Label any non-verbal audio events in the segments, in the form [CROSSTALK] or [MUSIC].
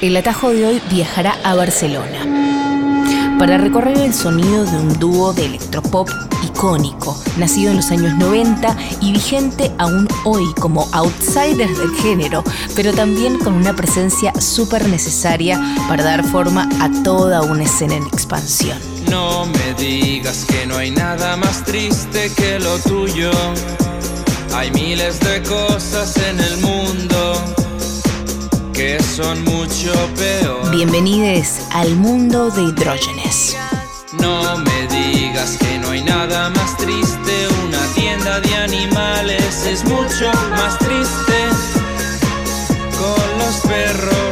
El atajo de hoy viajará a Barcelona para recorrer el sonido de un dúo de electropop icónico, nacido en los años 90 y vigente aún hoy como outsiders del género, pero también con una presencia súper necesaria para dar forma a toda una escena en expansión. No me digas que no hay nada más triste que lo tuyo. Hay miles de cosas en el mundo que son mucho peor. Bienvenidos al mundo de hidrógenes. No me digas que no hay nada más triste. Una tienda de animales es mucho más triste. Con los perros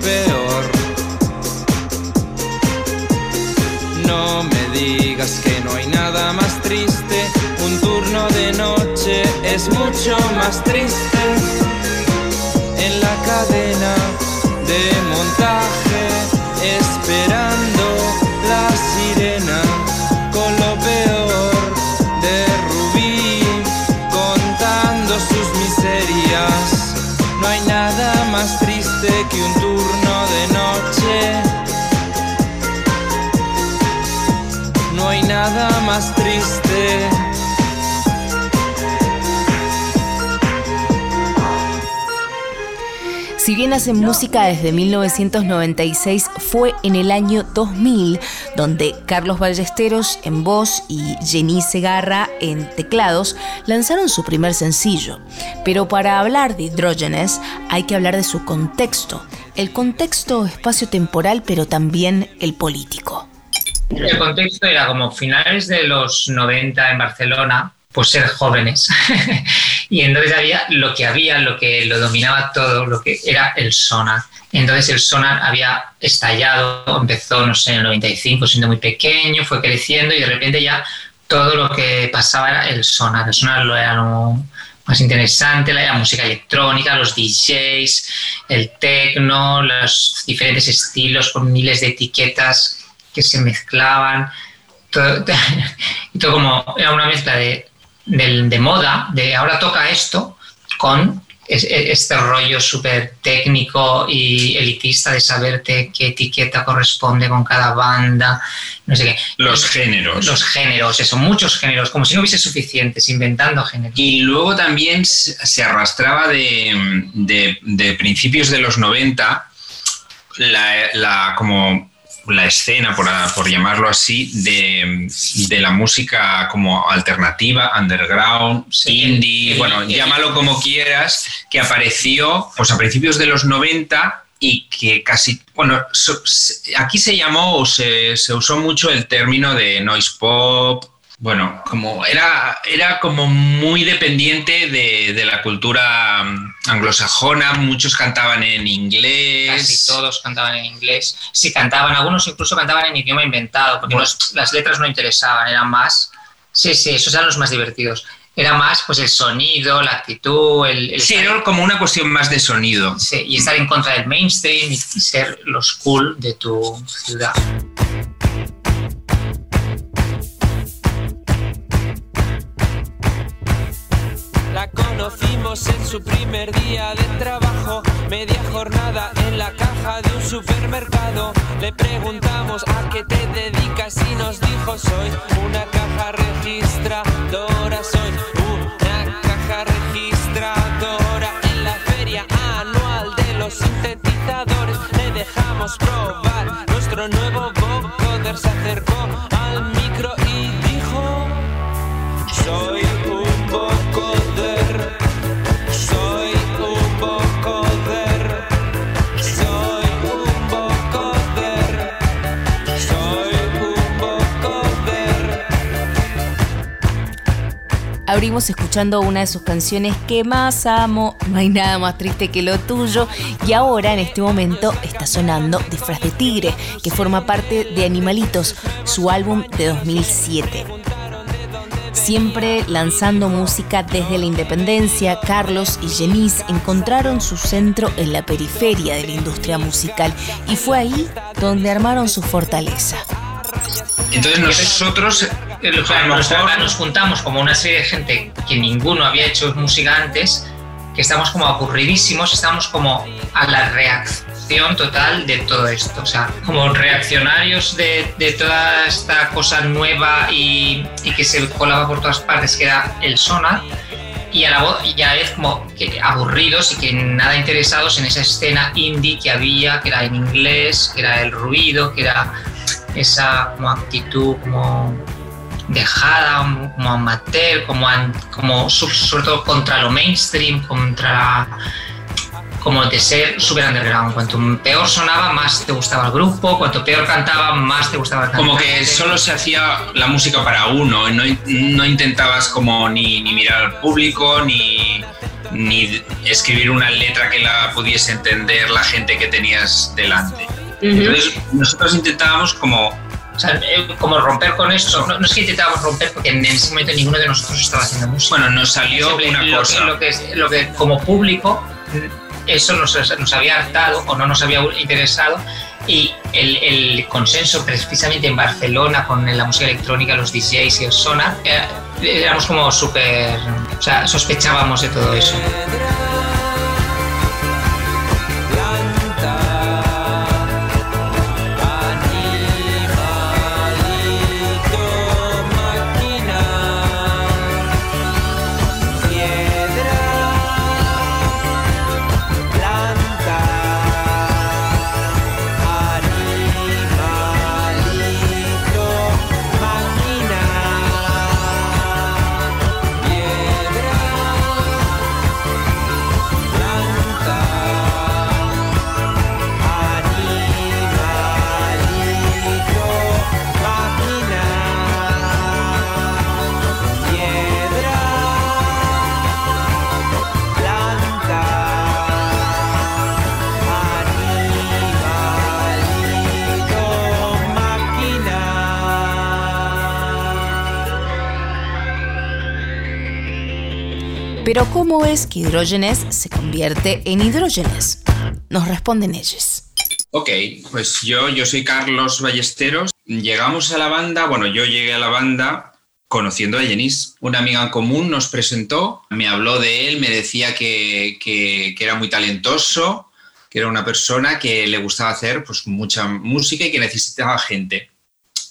peor. No me digas que no hay nada más triste. Un turno de noche es mucho más triste. En la cadena de montaje, esperando la sirena con lo peor de Rubí, contando sus miserias. No hay nada más triste que un más triste. Si bien hacen música desde 1996, fue en el año 2000 donde Carlos Ballesteros en voz y Jenny Segarra en teclados lanzaron su primer sencillo. Pero para hablar de Hidrógenes hay que hablar de su contexto. El contexto espacio-temporal, pero también el político. El contexto era como finales de los 90 en Barcelona, pues ser jóvenes. [LAUGHS] y entonces había lo que había, lo que lo dominaba todo, lo que era el sonar. Entonces el sonar había estallado, empezó, no sé, en el 95, siendo muy pequeño, fue creciendo y de repente ya todo lo que pasaba era el sonar. El sonar lo era lo más interesante, la música electrónica, los DJs, el techno, los diferentes estilos con miles de etiquetas que se mezclaban. Todo, [LAUGHS] y todo como era una mezcla de, de, de moda, de ahora toca esto, con es- este rollo súper técnico y elitista de saberte qué etiqueta corresponde con cada banda, no sé qué. Los géneros. Los géneros, eso, muchos géneros, como si no hubiese suficientes, inventando géneros. Y luego también se arrastraba de, de- de principios de los 90 la, la- como la escena, por, por llamarlo así, de, de la música como alternativa, underground, Sí, indie, bueno, llámalo como quieras, que apareció pues a principios de los 90 y que casi, bueno, aquí se llamó o se, se usó mucho el término de noise pop, bueno, como era, era como muy dependiente de, de la cultura mm, anglosajona, muchos cantaban en inglés. Casi todos cantaban en inglés. Si cantaban, algunos incluso cantaban en idioma inventado, porque Bueno. los- las letras no interesaban, eran más. Sí, sí, esos eran los más divertidos. Era más pues el sonido, la actitud, el, el Sí, era como una cuestión más de sonido. sí, y estar en contra del mainstream y ser los cool de tu ciudad. En su primer día de trabajo, media jornada en la caja de un supermercado. Le preguntamos a qué te dedicas y nos dijo soy una caja registradora, soy una caja registradora en la feria anual de los sintetizadores. Le dejamos probar nuestro nuevo Abrimos escuchando una de sus canciones que más amo, No hay nada más triste que lo tuyo, y ahora en este momento está sonando Disfraz de Tigre, que forma parte de Animalitos, su álbum de 2007. Siempre lanzando música desde la independencia, Carlos y Jenice encontraron su centro en la periferia de la industria musical y fue ahí donde armaron su fortaleza. Entonces nosotros nos juntamos como una serie de gente que ninguno había hecho música antes, que estamos como aburridísimos, estamos como a la reacción total de todo esto, o sea, como reaccionarios de, de toda esta cosa nueva y, y, que se colaba por todas partes, que era el sonar, y a la voz ya es como que aburridos y que nada interesados en esa escena indie que había, que era en inglés, que era el ruido, que era esa como actitud como dejada, como amateur, como, como sobre todo contra lo mainstream, contra como de ser super underground. Cuanto peor sonaba, más te gustaba el grupo, cuanto peor cantaba, más te gustaba el cantante. Como que solo se hacía la música para uno, no, no intentabas como ni, ni mirar al público, ni, ni escribir una letra que la pudiese entender la gente que tenías delante. Entonces nosotros intentábamos como o sea, eh, como romper con eso. No, es que intentábamos romper porque en ese momento ninguno de nosotros estaba haciendo música. Bueno, nos salió una lo cosa. Que, lo, que, lo que como público eso nos, nos, había hartado o no nos había interesado y el, el, consenso precisamente en Barcelona con la música electrónica, los DJs y el sonar, eh, éramos como súper, o sea, sospechábamos de todo eso. Pero ¿cómo es que hidrógenes se convierte en hidrógenes? Nos responden ellos. Ok, pues yo, yo soy Carlos Ballesteros. Llegamos a la banda, bueno, yo llegué a la banda conociendo a Jenis. Una amiga en común nos presentó, me habló de él, me decía que, que, que, era muy talentoso, que era una persona que le gustaba hacer pues, mucha música y que necesitaba gente.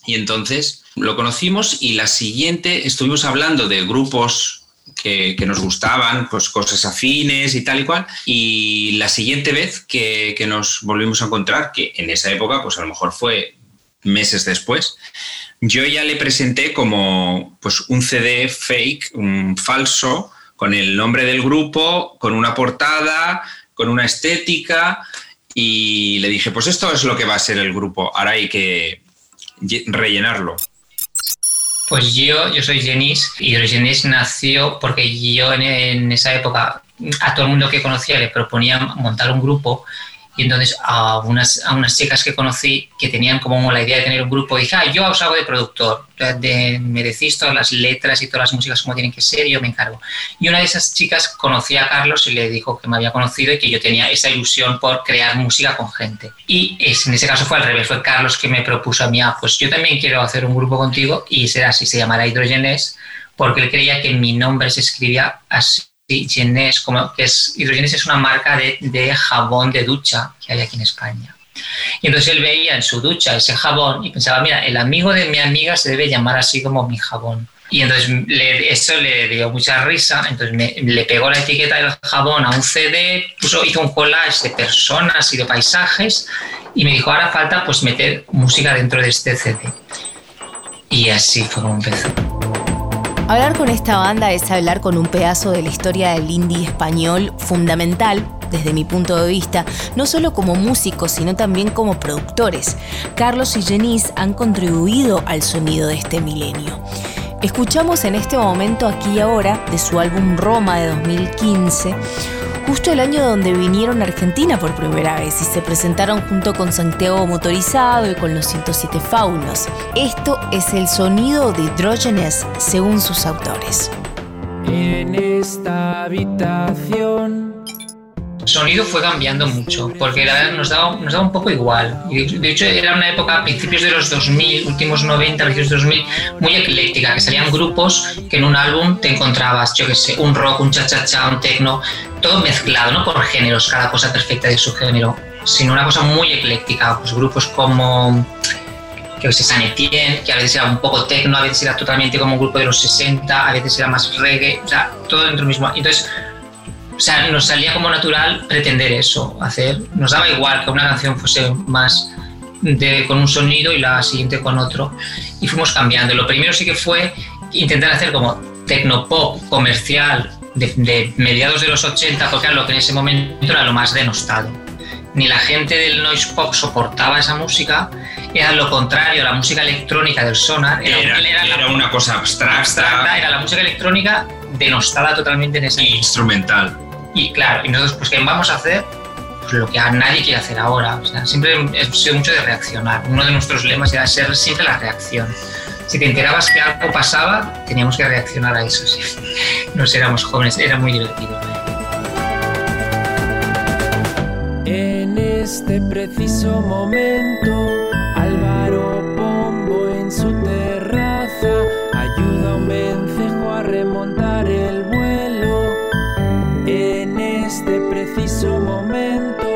Y entonces lo conocimos y la siguiente estuvimos hablando de grupos que, nos gustaban, pues cosas afines y tal y cual. Y la siguiente vez que, que, nos volvimos a encontrar, que en esa época, pues a lo mejor fue meses después, yo ya le presenté como pues un CD fake, un falso, con el nombre del grupo, con una portada, con una estética, y le dije, pues esto es lo que va a ser el grupo, ahora hay que rellenarlo. Pues yo, yo soy Jenis y Jenis nació porque yo en, en, esa época a todo el mundo que conocía le proponía montar un grupo y entonces a unas, a unas chicas que conocí que tenían como la idea de tener un grupo, dije, ah, yo os hago de productor, de, me decís todas las letras y todas las músicas como tienen que ser yo me encargo. Y una de esas chicas conocía a Carlos y le dijo que me había conocido y que yo tenía esa ilusión por crear música con gente. Y es, en ese caso fue al revés, fue Carlos que me propuso a mí, ah, pues yo también quiero hacer un grupo contigo y será así, se llamará Hidrogenes, porque él creía que mi nombre se escribía así Hidrogenes, como que es, es una marca de, de, jabón de ducha que hay aquí en España. Y entonces él veía en su ducha ese jabón y pensaba, mira, el amigo de mi amiga se debe llamar así como mi jabón. Y entonces le, eso le dio mucha risa, entonces me, le pegó la etiqueta del jabón a un CD, puso, hizo un collage de personas y de paisajes y me dijo, ahora falta pues meter música dentro de este CD. Y así fue como empezó. Hablar con esta banda es hablar con un pedazo de la historia del indie español fundamental, desde mi punto de vista, no solo como músicos, sino también como productores. Carlos y Jenice han contribuido al sonido de este milenio. Escuchamos en este momento aquí y ahora de su álbum Roma de 2015 justo el año donde vinieron a Argentina por primera vez y se presentaron junto con Santiago Motorizado y con los 107 Faunos. Esto es el sonido de Hidrógenes según sus autores. En esta habitación sonido fue cambiando mucho, porque la verdad nos daba, nos daba un poco igual. De hecho, era una época, a principios de los 2000, últimos 90, principios de 2000, muy ecléctica, que salían grupos que en un álbum te encontrabas, yo qué sé, un rock, un cha-cha-cha, un techno, todo mezclado, no por géneros, cada cosa perfecta de su género, sino una cosa muy ecléctica. Pues grupos como que se San Etienne, que a veces era un poco techno, a veces era totalmente como un grupo de los 60, a veces era más reggae, o sea, todo dentro mismo. Entonces, o sea, nos salía como natural pretender eso, hacer. Nos daba igual que una canción fuese más de, con un sonido y la siguiente con otro. Y fuimos cambiando. Lo primero sí que fue intentar hacer como tecnopop comercial de, mediados de los 80, porque era lo que en ese momento era lo más denostado. Ni la gente del noise pop soportaba esa música, era lo contrario, la música electrónica del sonar era, era, una cosa abstracta. abstracta. Era la música electrónica denostada totalmente en ese instrumental. Y claro, y nosotros, pues, ¿qué vamos a hacer? Pues lo que a nadie quiere hacer ahora. O sea, siempre he sido mucho de reaccionar. Uno de nuestros lemas era ser siempre la reacción. Si te enterabas que algo pasaba, teníamos que reaccionar a eso. Sí. [LAUGHS] Nos éramos jóvenes, era muy divertido. En este preciso momento, Álvaro Pombo en su terraza ayuda a un remontar el preciso momento.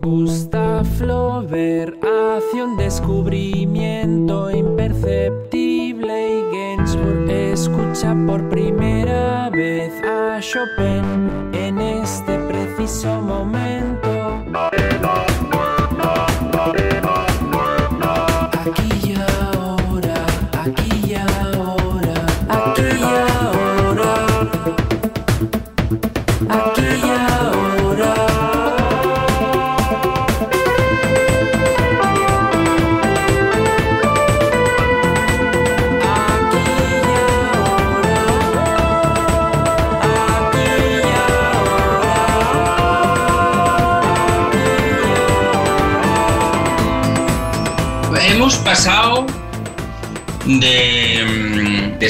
Gustav Flaubert hace un descubrimiento imperceptible y Gainsbourg escucha por primera vez a Chopin en este preciso momento.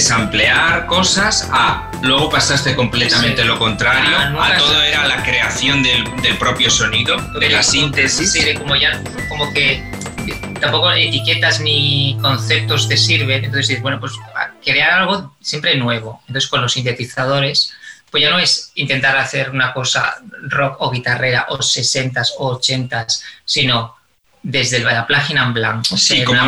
Desemplear cosas a luego pasaste completamente lo contrario, ah, a todo era la creación del, propio sonido, de la síntesis. Sí, como ya, como que tampoco etiquetas ni conceptos te sirven, entonces dices, bueno, pues crear algo siempre nuevo. Entonces con los sintetizadores, pues ya no es intentar hacer una cosa rock o guitarrera o 60s o 80s, sino desde la página en blanco. Sí, como,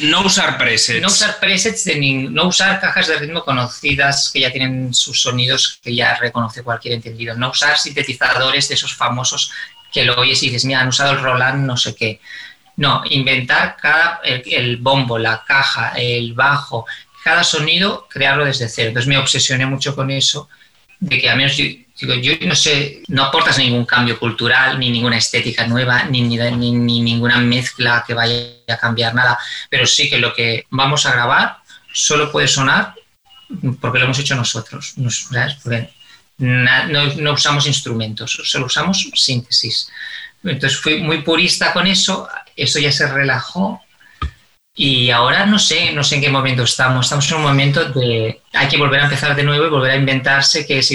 no, usar presets. No usar presets, de no usar cajas de ritmo conocidas que ya tienen sus sonidos que ya reconoce cualquier entendido. No usar sintetizadores de esos famosos que lo oyes y dices, mira, han usado el Roland no sé qué. No, inventar cada, el, bombo, la caja, el bajo, cada sonido, crearlo desde cero. Entonces me obsesioné mucho con eso, de que al menos Digo, yo no sé, no aportas ningún cambio cultural, ni ninguna estética nueva, ni, ni, ni, ninguna mezcla que vaya a cambiar nada, pero sí que lo que vamos a grabar solo puede sonar porque lo hemos hecho nosotros, no, no, usamos instrumentos, solo usamos síntesis. Entonces fui muy purista con eso, eso ya se relajó y ahora no sé, no sé en qué momento estamos. Estamos en un momento de hay que volver a empezar de nuevo y volver a inventarse qué es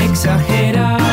exagerada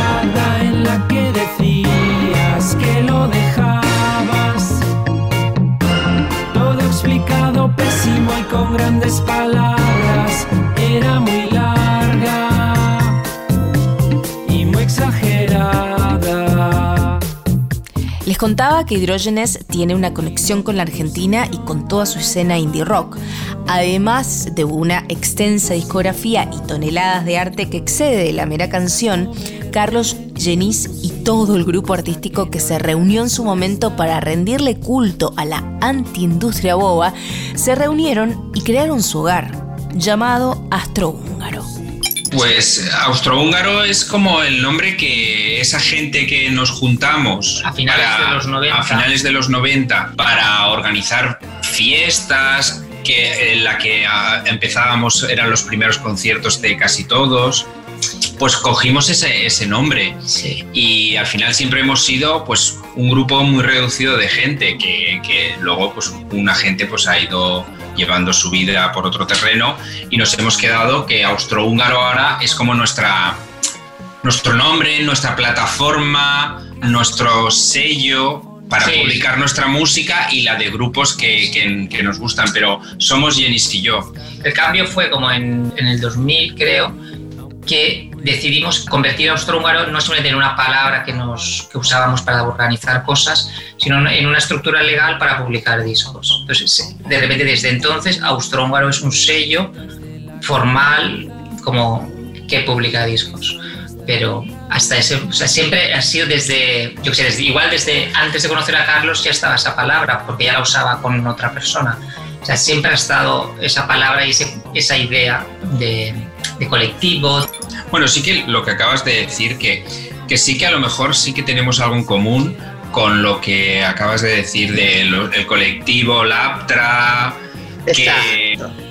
Les contaba que Hidrógenes tiene una conexión con la Argentina y con toda su escena indie rock, además de una extensa discografía y toneladas de arte que excede la mera canción. Carlos Genís y todo el grupo artístico que se reunió en su momento para rendirle culto a la antiindustria boba, se reunieron y crearon su hogar, llamado Astrohúngaro. Pues austrohúngaro es como el nombre que esa gente que nos juntamos a finales, para- de, los 90. a finales de los 90 para organizar fiestas, que en la que ah, empezábamos, eran los primeros conciertos de casi todos, pues cogimos ese, ese nombre Sí. y al final siempre hemos sido pues un grupo muy reducido de gente que, que luego pues una gente pues ha ido llevando su vida por otro terreno y nos hemos quedado que austrohúngaro ahora es como nuestra nuestro nombre, nuestra plataforma, nuestro sello para Sí. publicar nuestra música y la de grupos que, que- que nos gustan, pero somos Jenis y yo. El cambio fue como en, en el 2000, creo, que decidimos convertir a austrohúngaro no solamente en una palabra que, nos, que usábamos para organizar cosas, sino en una estructura legal para publicar discos. Entonces, de repente, desde entonces, austrohúngaro es un sello formal como que publica discos. Pero hasta ese, o sea, siempre ha sido desde, yo qué sé, desde, igual desde antes de conocer a Carlos ya estaba esa palabra, porque ya la usaba con otra persona. O sea, siempre ha estado esa palabra y ese- esa idea de, de colectivo. Bueno, sí que lo que acabas de decir, que, que sí que a lo mejor sí que tenemos algo en común con lo que acabas de decir del colectivo Laptra, que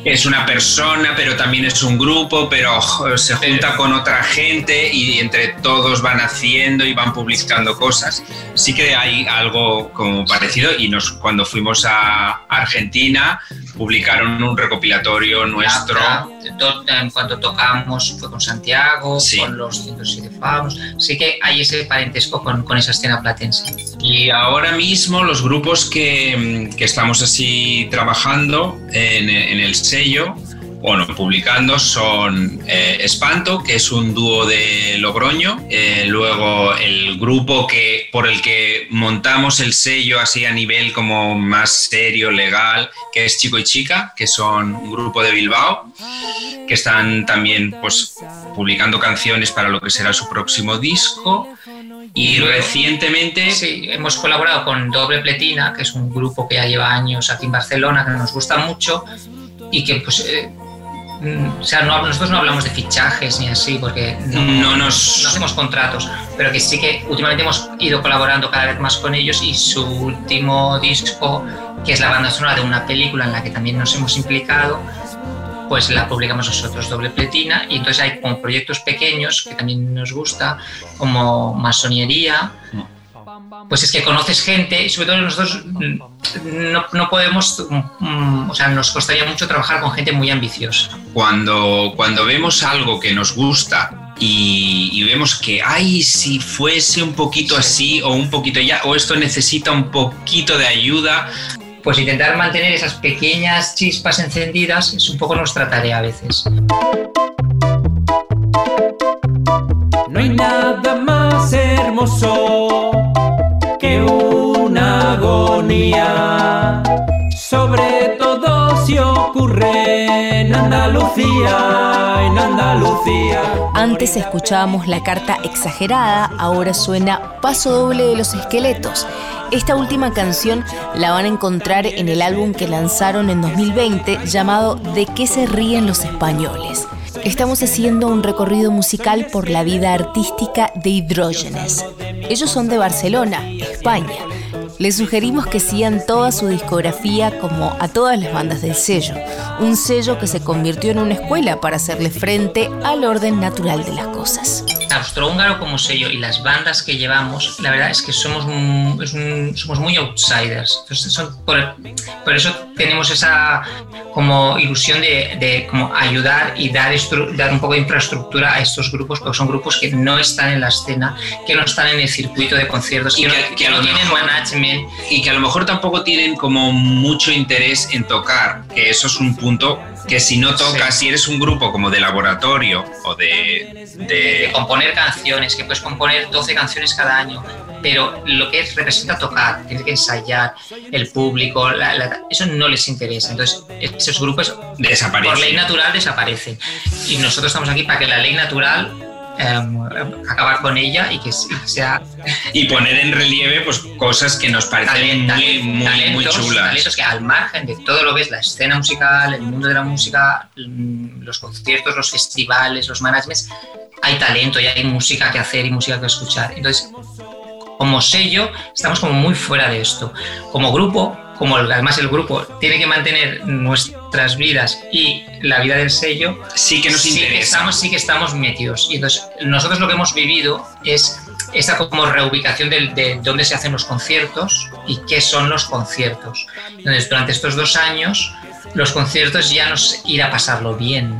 es una persona, pero también es un grupo, pero se junta con otra gente y entre todos van haciendo y van publicando cosas. Sí que hay algo como parecido y nos, cuando fuimos a Argentina publicaron un recopilatorio nuestro. En cuanto tocamos fue con Santiago, Sí. con los 107 Famos. Sí que hay ese parentesco con, con esa escena platense. Y ahora mismo los grupos que, que estamos así trabajando en, en el sello, bueno, publicando son eh, Espanto, que es un dúo de Logroño, eh, luego el grupo que, por el que montamos el sello así a nivel como más serio, legal, que es Chico y Chica, que son un grupo de Bilbao, que están también pues publicando canciones para lo que será su próximo disco. Y recientemente Sí, hemos colaborado con Doble Pletina, que es un grupo que ya lleva años aquí en Barcelona, que nos gusta mucho y que pues... eh, o sea, no- nosotros no hablamos de fichajes ni así, porque no, no nos... no hacemos contratos, pero que sí que últimamente hemos ido colaborando cada vez más con ellos y su último disco, que es la banda sonora de una película en la que también nos hemos implicado, pues la publicamos nosotros, Doble Pletina, y entonces hay como proyectos pequeños que también nos gusta, como Masonería, pues es que conoces gente y sobre todo nosotros no, no podemos, mm, o sea, nos costaría mucho trabajar con gente muy ambiciosa. cuando, cuando vemos algo que nos gusta y, y vemos que, ay, si fuese un poquito así o un poquito ya, o esto necesita un poquito de ayuda, Pues intentar mantener esas pequeñas chispas encendidas es un poco nuestra tarea a veces. No hay nada más hermoso que una agonía. Sobre todo si ocurre en Andalucía, en Andalucía. Antes escuchábamos la carta exagerada, ahora suena Paso doble de los esqueletos. Esta última canción la van a encontrar en el álbum que lanzaron en 2020 llamado ¿De qué se ríen los españoles? Estamos haciendo un recorrido musical por la vida artística de Hidrógenes. Ellos son de Barcelona, España. Les sugerimos que sigan toda su discografía como a todas las bandas del sello, un sello que se convirtió en una escuela para hacerle frente al orden natural de las cosas. Austrohúngaro como sello y las bandas que llevamos, la verdad es que somos, un- es un- somos muy outsiders. Entonces, son- por, por eso tenemos esa como ilusión de, de como ayudar y dar, estru- dar un poco de infraestructura a estos grupos, porque son grupos que no están en la escena, que no están en el circuito de conciertos, Y que, no- que- que que a no lo tienen mejor- management. y que a lo mejor tampoco tienen como mucho interés en tocar, que eso es un punto que si no tocas, si eres un grupo como de laboratorio o de... de de componer canciones, que puedes componer 12 canciones cada año, pero lo que es, representa tocar, tienes que ensayar, el público, la- la- eso no les interesa. Entonces, esos grupos por desaparecen. ley natural desaparecen. Y nosotros estamos aquí para que la ley natural em, acabar con ella y que, sea... Y poner en relieve pues, cosas que nos parecen muy, muy, muy chulas. Talentos que al margen de todo lo que es la escena musical, el mundo de la música, mm, los conciertos, los festivales, los managements, hay talento y hay música que hacer y música que escuchar. Entonces, como sello, estamos como muy fuera de esto. Como grupo, como además el grupo tiene que mantener nuestras vidas y la vida del sello, sí que nos interesa. estamos, sí que estamos metidos. Y entonces, nosotros lo que hemos vivido es esta como reubicación de, de dónde se hacen los conciertos y qué son los conciertos. Entonces, durante estos dos años, los conciertos ya nos ir a pasarlo bien,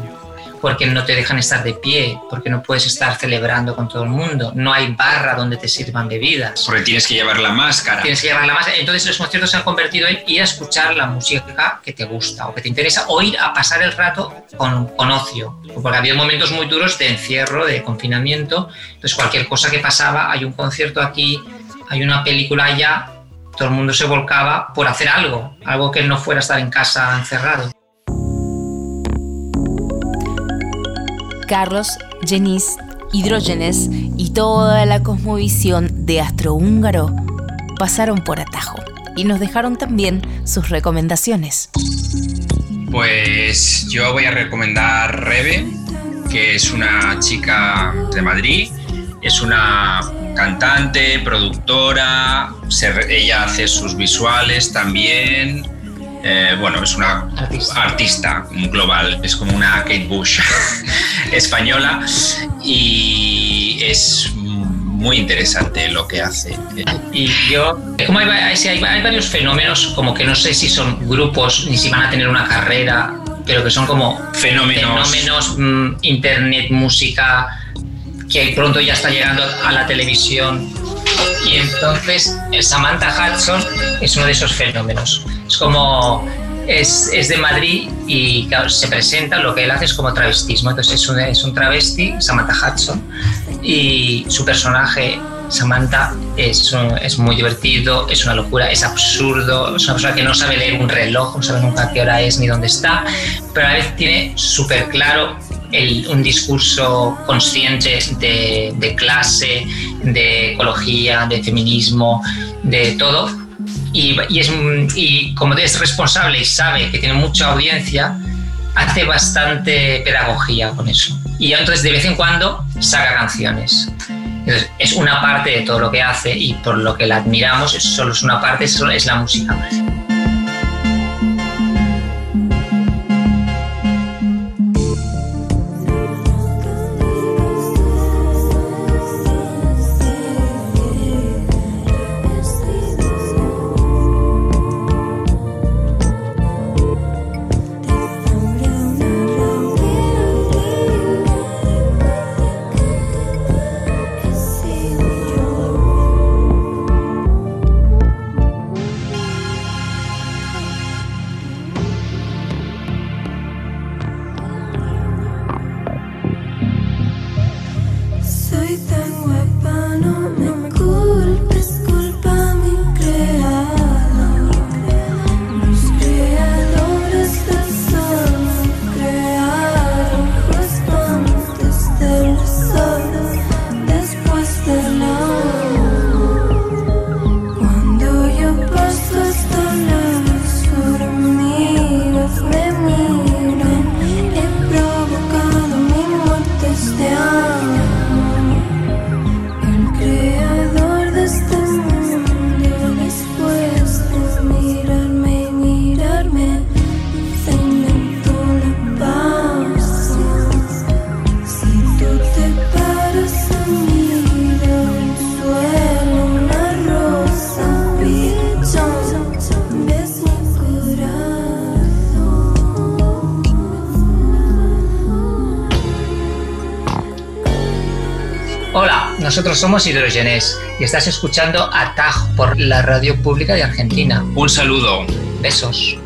porque no te dejan estar de pie, porque no puedes estar celebrando con todo el mundo, no hay barra donde te sirvan bebidas. Porque tienes que llevar la máscara. Tienes que llevar la máscara. Entonces los conciertos se han convertido en ir a escuchar la música que te gusta o que te interesa o ir a pasar el rato con, con ocio. Porque había momentos muy duros de encierro, de confinamiento. Entonces cualquier cosa que pasaba, hay un concierto aquí, hay una película allá, todo el mundo se volcaba por hacer algo, algo que no fuera estar en casa encerrado. Carlos, Jenis, Hidrógenes y toda la cosmovisión de Astrohúngaro pasaron por atajo y nos dejaron también sus recomendaciones. Pues yo voy a recomendar Rebe, que es una chica de Madrid, es una cantante, productora, ella hace sus visuales también, eh, bueno, es una artista. global, es como una Kate Bush [LAUGHS] española y es muy interesante lo que hace. Y yo, como hay, hay, varios fenómenos, como que no sé si son grupos ni si van a tener una carrera, pero que son como fenómenos, fenómenos mm, internet, música, que pronto ya está llegando a la televisión. Y entonces Samantha Hudson es uno de esos fenómenos. Es como es, es, de Madrid y se presenta, lo que él hace es como travestismo. Entonces es un, es un travesti, Samantha Hudson, y su personaje, Samantha, es, es muy divertido, es una locura, es absurdo, es una persona que no sabe leer un reloj, no sabe nunca qué hora es ni dónde está, pero a la vez tiene súper claro el, un discurso consciente de, de clase, de ecología, de feminismo, de todo y, es, y como es responsable y sabe que tiene mucha audiencia, hace bastante pedagogía con eso. Y entonces de vez en cuando saca canciones. Es una parte de todo lo que hace y por lo que la admiramos, solo es una parte, solo es la música. Nosotros somos Hidrogenes y estás escuchando Ataj por la radio pública de Argentina. Un saludo. Besos.